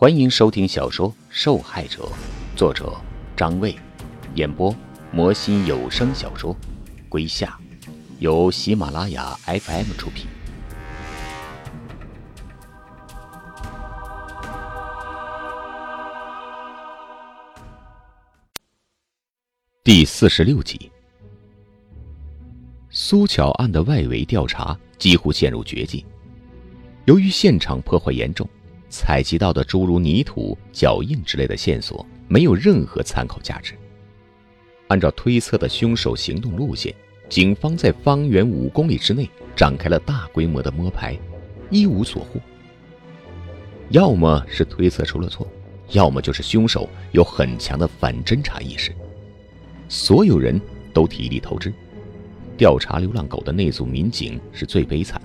欢迎收听小说《受害者》，作者张卫，演播魔心有声小说《归夏》，由喜马拉雅 FM 出品。第四十六集，苏巧案的外围调查几乎陷入绝境，由于现场破坏严重。采集到的诸如泥土、脚印之类的线索没有任何参考价值。按照推测的凶手行动路线，警方在方圆五公里之内展开了大规模的摸排，一无所获。要么是推测出了错，要么就是凶手有很强的反侦查意识。所有人都体力透支。调查流浪狗的那组民警是最悲惨，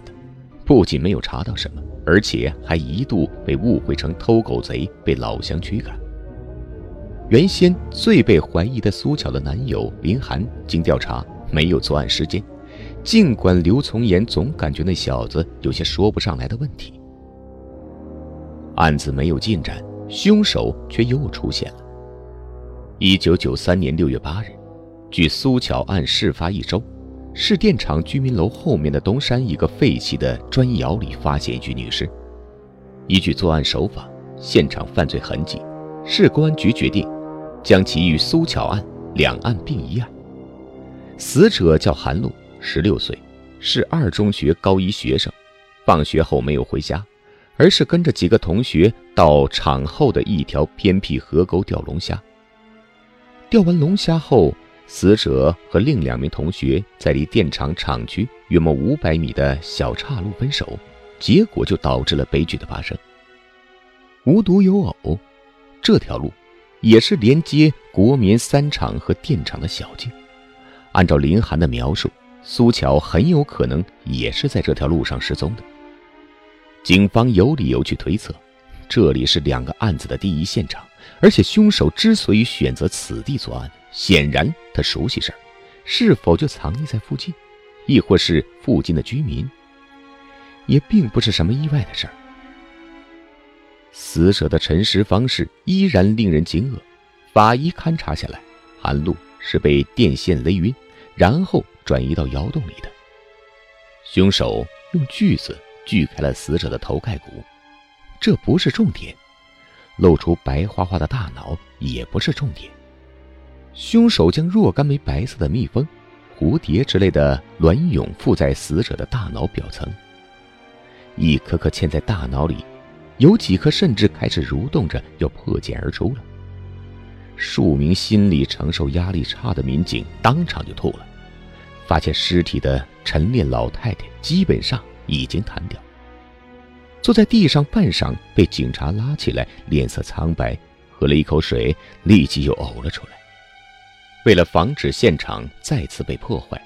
不仅没有查到什么。而且还一度被误会成偷狗贼，被老乡驱赶。原先最被怀疑的苏巧的男友林寒，经调查没有作案时间。尽管刘从言总感觉那小子有些说不上来的问题，案子没有进展，凶手却又出现了。一九九三年六月八日，距苏巧案事发一周。市电厂居民楼后面的东山一个废弃的砖窑里发现一具女尸。依据作案手法、现场犯罪痕迹，市公安局决定将其与苏巧案两案并一案。死者叫韩露，十六岁，是二中学高一学生。放学后没有回家，而是跟着几个同学到厂后的一条偏僻河沟钓龙虾。钓完龙虾后。死者和另两名同学在离电厂厂区约莫五百米的小岔路分手，结果就导致了悲剧的发生。无独有偶，这条路也是连接国棉三厂和电厂的小径。按照林寒的描述，苏乔很有可能也是在这条路上失踪的。警方有理由去推测，这里是两个案子的第一现场，而且凶手之所以选择此地作案。显然，他熟悉这儿，是否就藏匿在附近，亦或是附近的居民，也并不是什么意外的事儿。死者的沉尸方式依然令人惊愕，法医勘查下来，韩露是被电线勒晕，然后转移到窑洞里的。凶手用锯子锯开了死者的头盖骨，这不是重点，露出白花花的大脑也不是重点。凶手将若干枚白色的蜜蜂、蝴蝶之类的卵蛹附在死者的大脑表层，一颗颗嵌在大脑里，有几颗甚至开始蠕动着要破茧而出了。数名心理承受压力差的民警当场就吐了，发现尸体的陈练老太太基本上已经瘫掉，坐在地上半晌，被警察拉起来，脸色苍白，喝了一口水，立即又呕了出来。为了防止现场再次被破坏，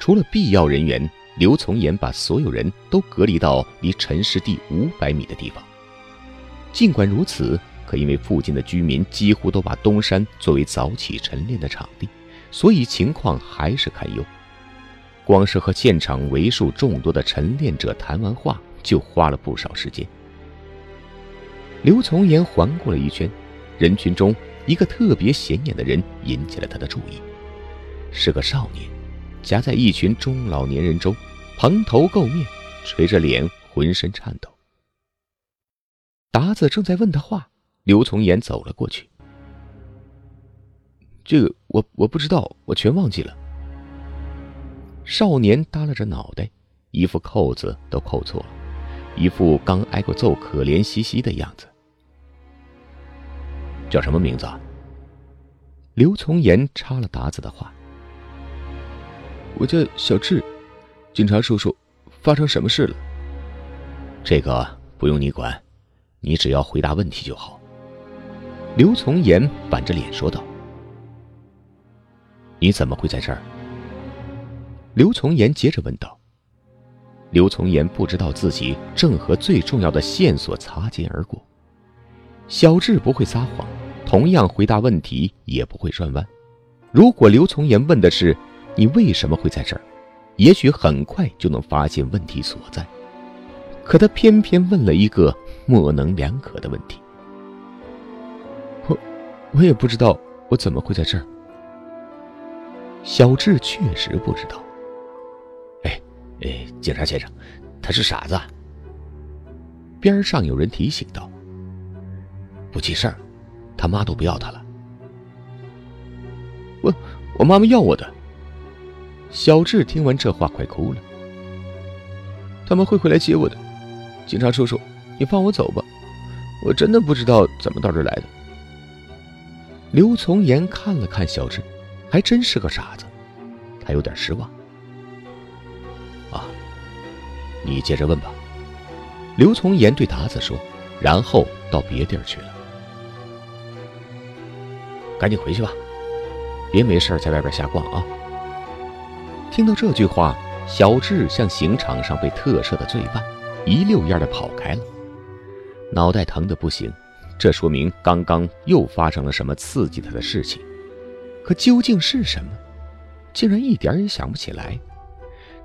除了必要人员，刘从言把所有人都隔离到离陈尸地五百米的地方。尽管如此，可因为附近的居民几乎都把东山作为早起晨练的场地，所以情况还是堪忧。光是和现场为数众多的晨练者谈完话，就花了不少时间。刘从言环顾了一圈，人群中。一个特别显眼的人引起了他的注意，是个少年，夹在一群中老年人中，蓬头垢面，垂着脸，浑身颤抖。达子正在问他话，刘从言走了过去。这个我我不知道，我全忘记了。少年耷拉着脑袋，一副扣子都扣错了，一副刚挨过揍、可怜兮兮的样子。叫什么名字？啊？刘从言插了达子的话：“我叫小智，警察叔叔，发生什么事了？这个不用你管，你只要回答问题就好。”刘从言板着脸说道：“你怎么会在这儿？”刘从言接着问道。刘从言不知道自己正和最重要的线索擦肩而过。小智不会撒谎。同样回答问题也不会转弯。如果刘从言问的是“你为什么会在这儿”，也许很快就能发现问题所在。可他偏偏问了一个模棱两可的问题：“我我也不知道我怎么会在这儿。小智确实不知道。哎，哎，警察先生，他是傻子。边上有人提醒道：“不记事儿，他妈都不要他了。”我，我妈妈要我的。小智听完这话，快哭了。他们会回来接我的，警察叔叔，你放我走吧，我真的不知道怎么到这儿来的。刘从言看了看小智，还真是个傻子，他有点失望。啊，你接着问吧。刘从言对达子说，然后到别地儿去了。赶紧回去吧，别没事在外边瞎逛啊。听到这句话，小智像刑场上被特赦的罪犯，一溜烟的跑开了，脑袋疼的不行。这说明刚刚又发生了什么刺激他的事情，可究竟是什么，竟然一点也想不起来。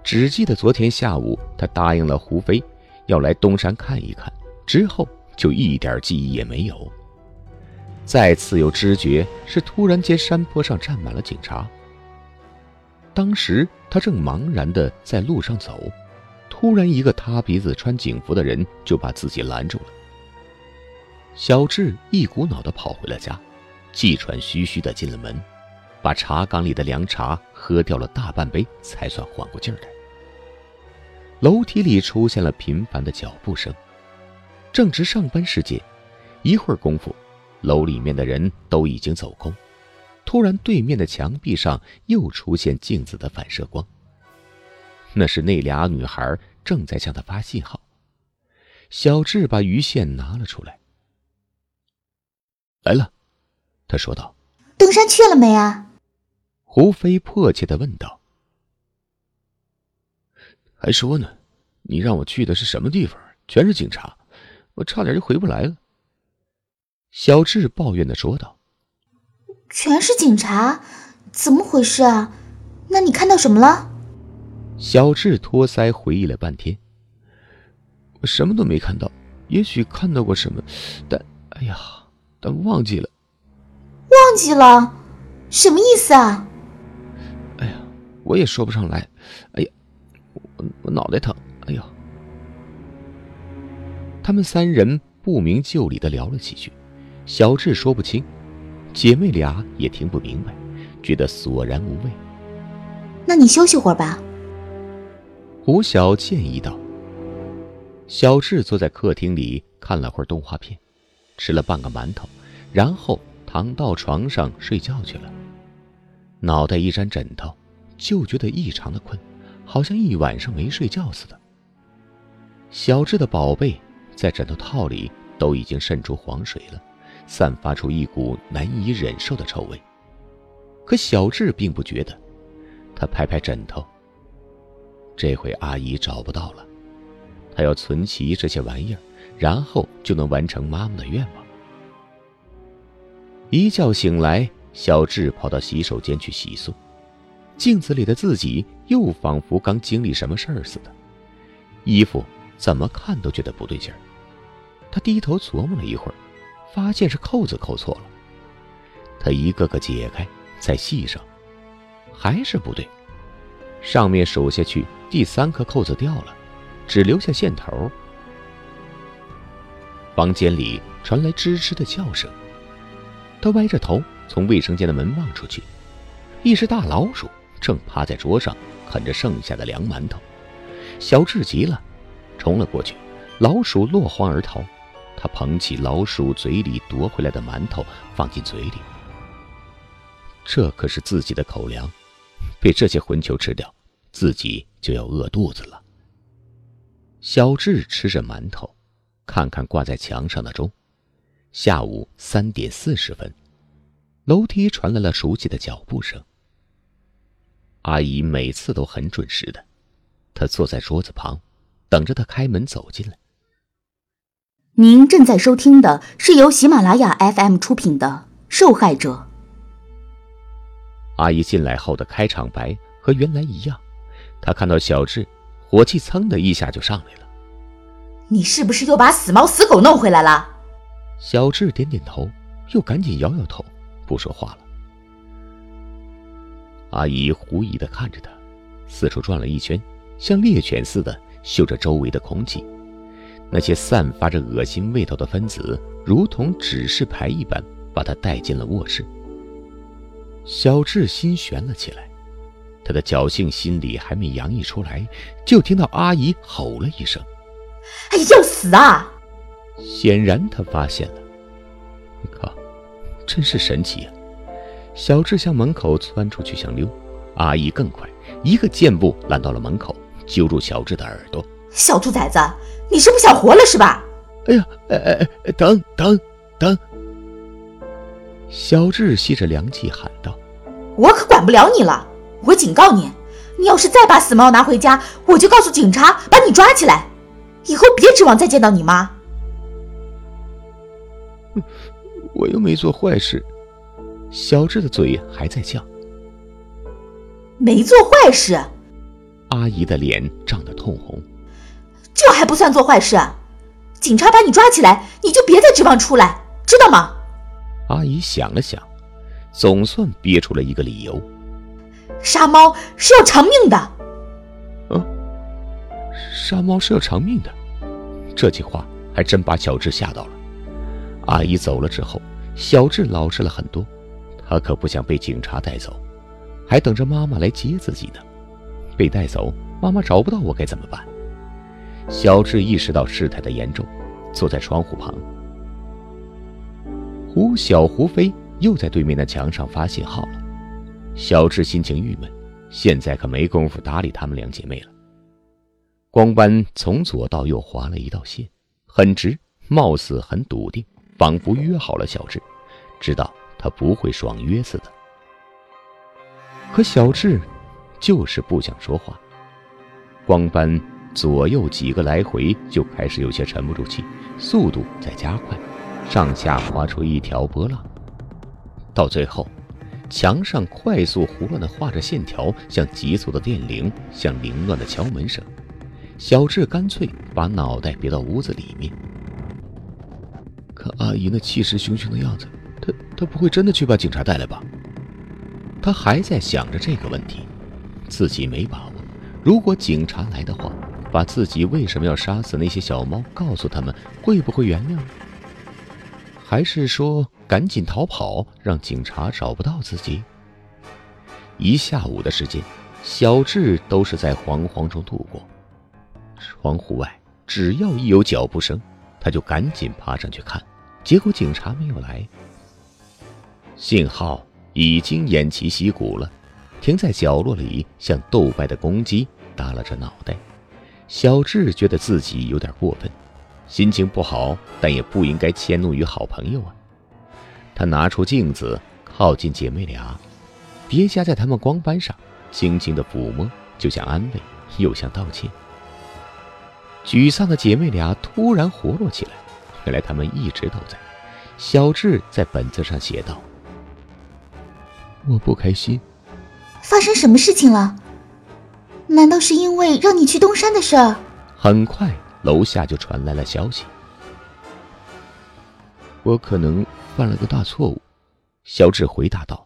只记得昨天下午他答应了胡飞，要来东山看一看，之后就一点记忆也没有。再次有知觉是突然间山坡上站满了警察。当时他正茫然的在路上走，突然一个塌鼻子穿警服的人就把自己拦住了。小智一股脑的跑回了家，气喘吁吁的进了门，把茶缸里的凉茶喝掉了大半杯，才算缓过劲儿来。楼梯里出现了频繁的脚步声，正值上班时间，一会儿功夫，楼里面的人都已经走空。突然，对面的墙壁上又出现镜子的反射光，那是那俩女孩正在向他发信号。小智把鱼线拿了出来。来了，他说道：“登山去了没啊？”胡飞迫切的问道。“还说呢，你让我去的是什么地方？全是警察，我差点就回不来了。”小智抱怨的说道。“全是警察，怎么回事啊？那你看到什么了？”小智托腮回忆了半天，“我什么都没看到，也许看到过什么，但……哎呀！”但忘记了，忘记了，什么意思啊？哎呀，我也说不上来。哎呀，我我脑袋疼。哎呀，他们三人不明就里的聊了几句，小智说不清，姐妹俩也听不明白，觉得索然无味。那你休息会儿吧。胡晓建议道。小智坐在客厅里看了会儿动画片。吃了半个馒头，然后躺到床上睡觉去了。脑袋一沾枕头，就觉得异常的困，好像一晚上没睡觉似的。小智的宝贝在枕头套里都已经渗出黄水了，散发出一股难以忍受的臭味。可小智并不觉得，他拍拍枕头。这回阿姨找不到了，他要存齐这些玩意儿。然后就能完成妈妈的愿望。一觉醒来，小智跑到洗手间去洗漱，镜子里的自己又仿佛刚经历什么事儿似的，衣服怎么看都觉得不对劲儿。他低头琢磨了一会儿，发现是扣子扣错了。他一个个解开，再系上，还是不对。上面数下去，第三颗扣子掉了，只留下线头。房间里传来吱吱的叫声。他歪着头从卫生间的门望出去，一只大老鼠正趴在桌上啃着剩下的凉馒头。小智急了，冲了过去，老鼠落荒而逃。他捧起老鼠嘴里夺回来的馒头放进嘴里。这可是自己的口粮，被这些混球吃掉，自己就要饿肚子了。小智吃着馒头。看看挂在墙上的钟，下午三点四十分，楼梯传来了熟悉的脚步声。阿姨每次都很准时的，她坐在桌子旁，等着他开门走进来。您正在收听的是由喜马拉雅 FM 出品的《受害者》。阿姨进来后的开场白和原来一样，她看到小智，火气噌的一下就上来了。你是不是又把死猫死狗弄回来了？小智点点头，又赶紧摇摇头。不说话了。阿姨狐疑的看着他，四处转了一圈，像猎犬似的嗅着周围的空气。那些散发着恶心味道的分子，如同指示牌一般，把他带进了卧室。小智心悬了起来，他的侥幸心理还没洋溢出来，就听到阿姨吼了一声：“哎，要死啊！”显然他发现了。靠，真是神奇啊！小智向门口窜出去想溜，阿姨更快，一个箭步拦到了门口，揪住小智的耳朵：“小兔崽子，你是不想活了是吧？”“哎呀，哎哎哎，等等等！”小智吸着凉气喊道：“我可管不了你了！我警告你，你要是再把死猫拿回家，我就告诉警察把你抓起来，以后别指望再见到你妈。”“我又没做坏事。”小智的嘴还在叫。“没做坏事。”阿姨的脸涨得通红。“这还不算做坏事啊？警察把你抓起来，你就别再指望出来，知道吗？”阿姨想了想，总算憋出了一个理由：杀猫是要偿命的。嗯，杀猫是要偿命的。这句话还真把小智吓到了。阿姨走了之后，小智老实了很多。他可不想被警察带走，还等着妈妈来接自己呢。被带走，妈妈找不到我该怎么办？小智意识到事态的严重，坐在窗户旁。胡小胡飞又在对面的墙上发信号了，小智心情郁闷，现在可没工夫搭理她们两姐妹了。光斑从左到右划了一道线，很直，貌似很笃定，仿佛约好了小智，知道他不会爽约似的。可小智就是不想说话。光斑左右几个来回，就开始有些沉不住气，速度在加快。上下划出一条波浪，到最后，墙上快速胡乱的画着线条，像急促的电铃，像凌乱的敲门声。小智干脆把脑袋别到屋子里面。看阿姨那气势汹汹的样子，她她不会真的去把警察带来吧？他还在想着这个问题，自己没把握。如果警察来的话，把自己为什么要杀死那些小猫告诉他们，会不会原谅？还是说赶紧逃跑，让警察找不到自己？一下午的时间，小智都是在惶惶中度过。窗户外只要一有脚步声，他就赶紧爬上去看。结果警察没有来，信号已经偃旗息鼓了，停在角落里，像斗败的公鸡，耷拉着脑袋。小智觉得自己有点过分。心情不好，但也不应该迁怒于好朋友啊。他拿出镜子，靠近姐妹俩，叠加在她们光斑上，轻轻的抚摸，就像安慰，又像道歉。沮丧的姐妹俩突然活络起来，原来她们一直都在。小智在本子上写道：“我不开心。”发生什么事情了？难道是因为让你去东山的事儿？很快。楼下就传来了消息，我可能犯了个大错误。小智回答道。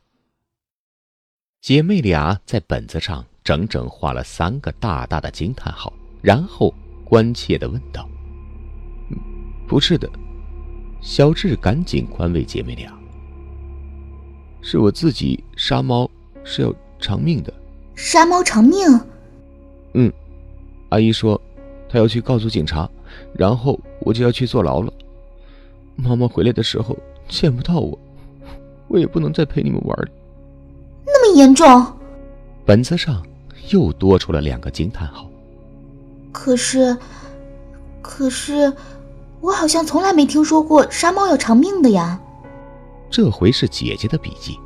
姐妹俩在本子上整整画了三个大大的惊叹号，然后关切的问道：“不是的。”小智赶紧宽慰姐妹俩：“是我自己杀猫，是要偿命的。杀猫偿命？嗯，阿姨说。”她要去告诉警察，然后我就要去坐牢了。妈妈回来的时候见不到我，我也不能再陪你们玩了。那么严重？本子上又多出了两个惊叹号。可是，可是，我好像从来没听说过杀猫要偿命的呀。这回是姐姐的笔记。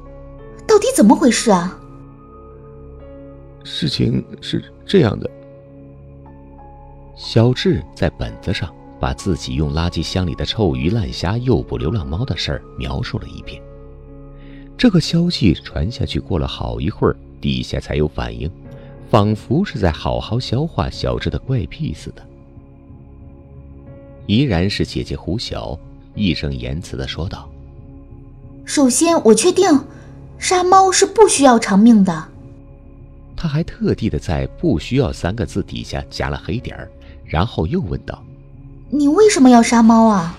到底怎么回事啊？事情是这样的。小智在本子上把自己用垃圾箱里的臭鱼烂虾诱捕流浪猫的事儿描述了一遍。这个消息传下去，过了好一会儿，底下才有反应，仿佛是在好好消化小智的怪癖似的。依然是姐姐胡晓，义正言辞的说道：“首先，我确定杀猫是不需要偿命的。他还特地的在“不需要”三个字底下加了黑点儿，然后又问道：“你为什么要杀猫啊？”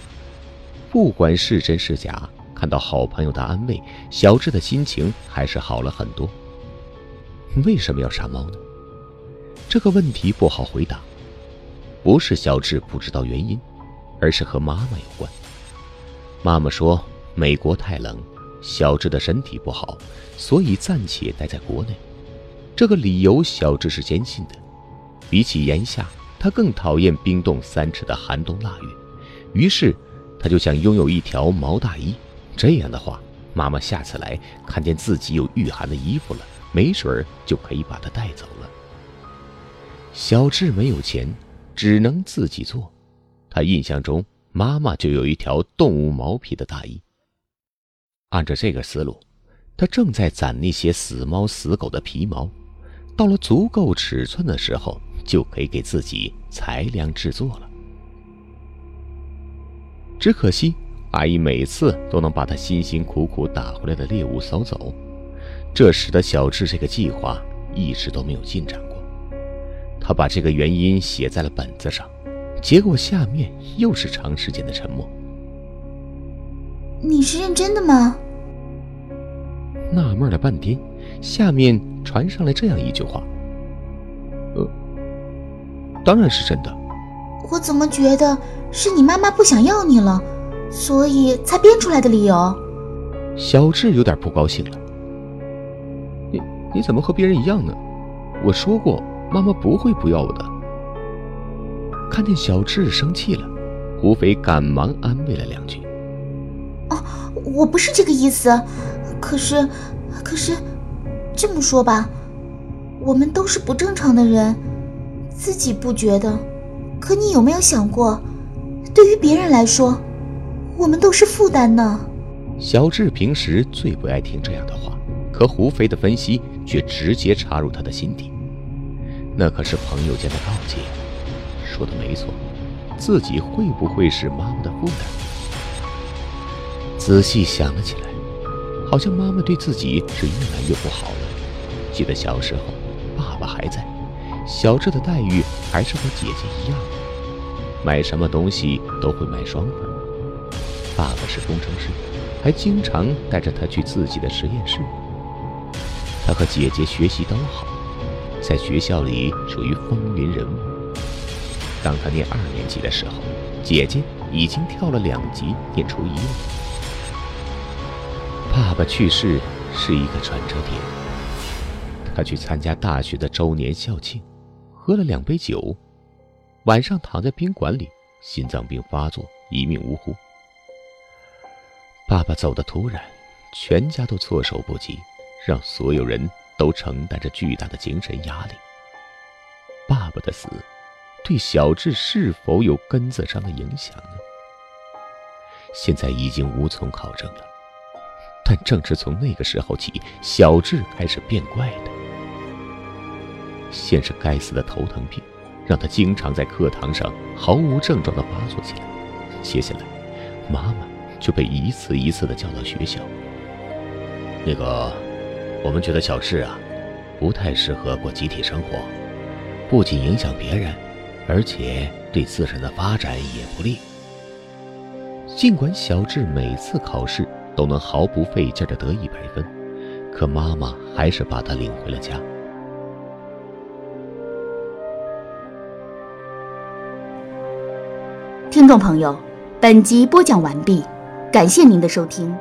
不管是真是假，看到好朋友的安慰，小智的心情还是好了很多。为什么要杀猫呢？这个问题不好回答，不是小智不知道原因，而是和妈妈有关。妈妈说美国太冷，小智的身体不好，所以暂且待在国内。这个理由小智是坚信的。比起炎夏，他更讨厌冰冻三尺的寒冬腊月，于是他就想拥有一条毛大衣。这样的话，妈妈下次来看见自己有御寒的衣服了，没准儿就可以把它带走了。小智没有钱，只能自己做。他印象中，妈妈就有一条动物毛皮的大衣。按照这个思路，他正在攒那些死猫死狗的皮毛，到了足够尺寸的时候，就可以给自己裁量制作了。只可惜，阿姨每次都能把他辛辛苦苦打回来的猎物扫走，这使得小智这个计划一直都没有进展过。他把这个原因写在了本子上，结果下面又是长时间的沉默。你是认真的吗？纳闷了半天，下面传上来这样一句话：“呃，当然是真的。”我怎么觉得是你妈妈不想要你了，所以才编出来的理由？小智有点不高兴了。你你怎么和别人一样呢？我说过。妈妈不会不要我的。看见小智生气了，胡斐赶忙安慰了两句：“哦，我不是这个意思。可是，可是，这么说吧，我们都是不正常的人，自己不觉得。可你有没有想过，对于别人来说，我们都是负担呢？”小智平时最不爱听这样的话，可胡斐的分析却直接插入他的心底。那可是朋友间的告诫，说的没错，自己会不会是妈妈的负担？仔细想了起来，好像妈妈对自己是越来越不好了。记得小时候，爸爸还在，小智的待遇还是和姐姐一样，买什么东西都会买双份。爸爸是工程师，还经常带着他去自己的实验室。他和姐姐学习都好。在学校里属于风云人物。当他念二年级的时候，姐姐已经跳了两级，念初一了。爸去世是一个转折点。他去参加大学的周年校庆，喝了两杯酒，晚上躺在宾馆里，心脏病发作，一命呜呼。爸爸走得突然，全家都措手不及，让所有人。都承担着巨大的精神压力。爸爸的死，对小智是否有根子上的影响呢？现在已经无从考证了。但正是从那个时候起，小智开始变怪的。先是该死的头疼病，让他经常在课堂上毫无症状的发作起来。接下来，妈妈就被一次一次的叫到学校。那个。我们觉得小智啊，不太适合过集体生活，不仅影响别人，而且对自身的发展也不利。尽管小智每次考试都能毫不费劲的得一百分，可妈妈还是把他领回了家。听众朋友，本集播讲完毕，感谢您的收听。